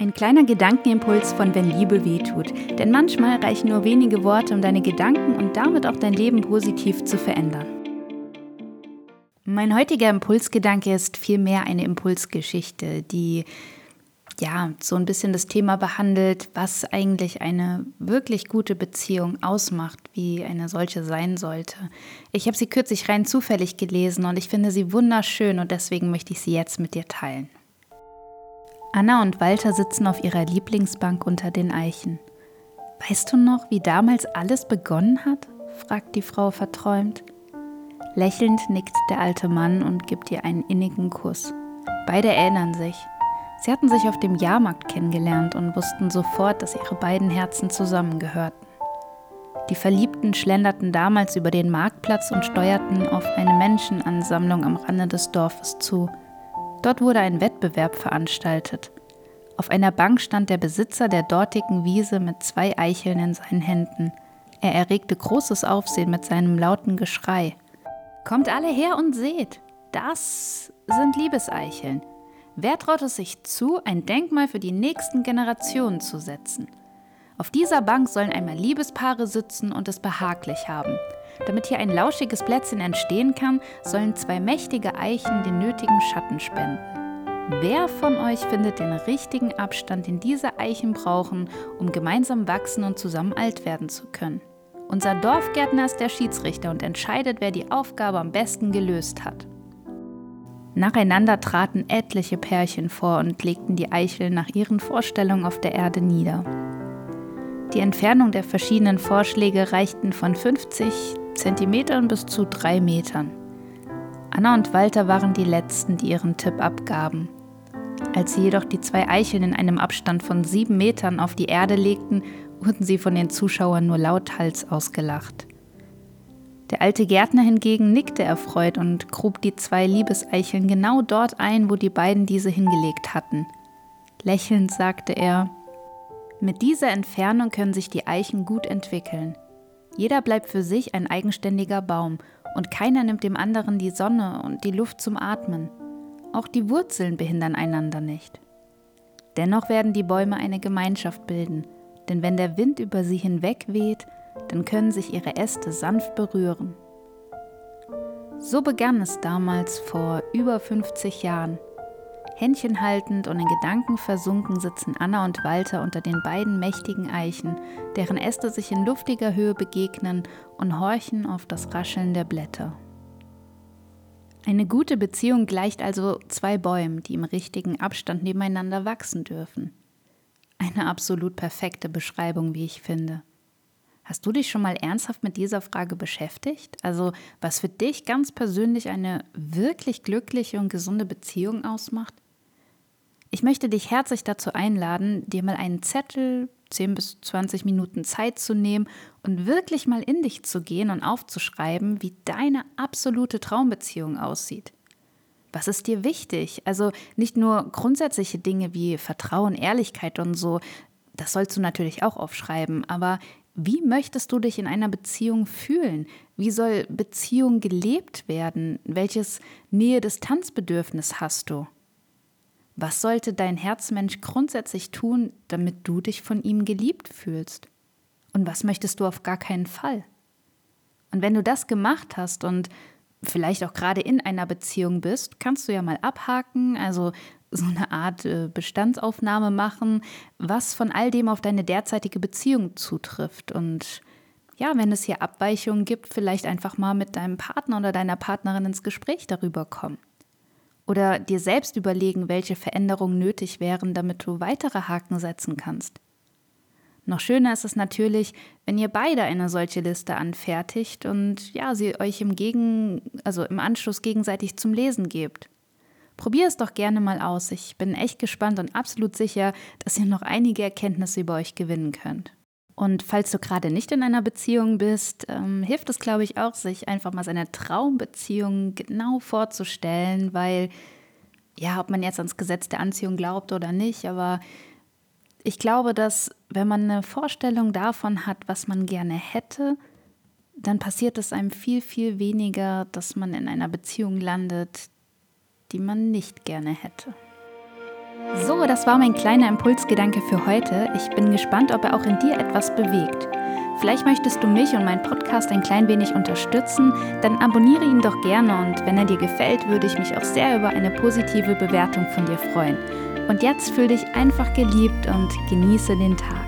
Ein kleiner Gedankenimpuls von Wenn Liebe wehtut. Denn manchmal reichen nur wenige Worte, um deine Gedanken und damit auch dein Leben positiv zu verändern. Mein heutiger Impulsgedanke ist vielmehr eine Impulsgeschichte, die ja so ein bisschen das Thema behandelt, was eigentlich eine wirklich gute Beziehung ausmacht, wie eine solche sein sollte. Ich habe sie kürzlich rein zufällig gelesen und ich finde sie wunderschön und deswegen möchte ich sie jetzt mit dir teilen. Anna und Walter sitzen auf ihrer Lieblingsbank unter den Eichen. Weißt du noch, wie damals alles begonnen hat? fragt die Frau verträumt. Lächelnd nickt der alte Mann und gibt ihr einen innigen Kuss. Beide erinnern sich. Sie hatten sich auf dem Jahrmarkt kennengelernt und wussten sofort, dass ihre beiden Herzen zusammengehörten. Die Verliebten schlenderten damals über den Marktplatz und steuerten auf eine Menschenansammlung am Rande des Dorfes zu. Dort wurde ein Wettbewerb veranstaltet. Auf einer Bank stand der Besitzer der dortigen Wiese mit zwei Eicheln in seinen Händen. Er erregte großes Aufsehen mit seinem lauten Geschrei. Kommt alle her und seht, das sind Liebeseicheln. Wer traut es sich zu, ein Denkmal für die nächsten Generationen zu setzen? Auf dieser Bank sollen einmal Liebespaare sitzen und es behaglich haben. Damit hier ein lauschiges Plätzchen entstehen kann, sollen zwei mächtige Eichen den nötigen Schatten spenden. Wer von euch findet den richtigen Abstand, den diese Eichen brauchen, um gemeinsam wachsen und zusammen alt werden zu können? Unser Dorfgärtner ist der Schiedsrichter und entscheidet, wer die Aufgabe am besten gelöst hat. Nacheinander traten etliche Pärchen vor und legten die Eichel nach ihren Vorstellungen auf der Erde nieder. Die Entfernung der verschiedenen Vorschläge reichten von 50 Zentimetern bis zu drei Metern. Anna und Walter waren die Letzten, die ihren Tipp abgaben. Als sie jedoch die zwei Eicheln in einem Abstand von sieben Metern auf die Erde legten, wurden sie von den Zuschauern nur lauthals ausgelacht. Der alte Gärtner hingegen nickte erfreut und grub die zwei Liebeseicheln genau dort ein, wo die beiden diese hingelegt hatten. Lächelnd sagte er, mit dieser Entfernung können sich die Eichen gut entwickeln. Jeder bleibt für sich ein eigenständiger Baum und keiner nimmt dem anderen die Sonne und die Luft zum Atmen. Auch die Wurzeln behindern einander nicht. Dennoch werden die Bäume eine Gemeinschaft bilden, denn wenn der Wind über sie hinweg weht, dann können sich ihre Äste sanft berühren. So begann es damals vor über 50 Jahren. Händchen haltend und in Gedanken versunken sitzen Anna und Walter unter den beiden mächtigen Eichen, deren Äste sich in luftiger Höhe begegnen und horchen auf das Rascheln der Blätter. Eine gute Beziehung gleicht also zwei Bäumen, die im richtigen Abstand nebeneinander wachsen dürfen. Eine absolut perfekte Beschreibung, wie ich finde. Hast du dich schon mal ernsthaft mit dieser Frage beschäftigt? Also, was für dich ganz persönlich eine wirklich glückliche und gesunde Beziehung ausmacht? Ich möchte dich herzlich dazu einladen, dir mal einen Zettel, 10 bis 20 Minuten Zeit zu nehmen und wirklich mal in dich zu gehen und aufzuschreiben, wie deine absolute Traumbeziehung aussieht. Was ist dir wichtig? Also nicht nur grundsätzliche Dinge wie Vertrauen, Ehrlichkeit und so, das sollst du natürlich auch aufschreiben, aber wie möchtest du dich in einer Beziehung fühlen? Wie soll Beziehung gelebt werden? Welches Nähe-Distanzbedürfnis hast du? Was sollte dein Herzmensch grundsätzlich tun, damit du dich von ihm geliebt fühlst? Und was möchtest du auf gar keinen Fall? Und wenn du das gemacht hast und vielleicht auch gerade in einer Beziehung bist, kannst du ja mal abhaken, also so eine Art äh, Bestandsaufnahme machen, was von all dem auf deine derzeitige Beziehung zutrifft. Und ja, wenn es hier Abweichungen gibt, vielleicht einfach mal mit deinem Partner oder deiner Partnerin ins Gespräch darüber kommen. Oder dir selbst überlegen, welche Veränderungen nötig wären, damit du weitere Haken setzen kannst. Noch schöner ist es natürlich, wenn ihr beide eine solche Liste anfertigt und ja, sie euch im Gegen, also im Anschluss gegenseitig zum Lesen gebt. Probier es doch gerne mal aus. Ich bin echt gespannt und absolut sicher, dass ihr noch einige Erkenntnisse über euch gewinnen könnt. Und falls du gerade nicht in einer Beziehung bist, ähm, hilft es, glaube ich, auch, sich einfach mal seine Traumbeziehung genau vorzustellen, weil, ja, ob man jetzt ans Gesetz der Anziehung glaubt oder nicht, aber ich glaube, dass wenn man eine Vorstellung davon hat, was man gerne hätte, dann passiert es einem viel, viel weniger, dass man in einer Beziehung landet, die man nicht gerne hätte. So, das war mein kleiner Impulsgedanke für heute. Ich bin gespannt, ob er auch in dir etwas bewegt. Vielleicht möchtest du mich und meinen Podcast ein klein wenig unterstützen, dann abonniere ihn doch gerne und wenn er dir gefällt, würde ich mich auch sehr über eine positive Bewertung von dir freuen. Und jetzt fühl dich einfach geliebt und genieße den Tag.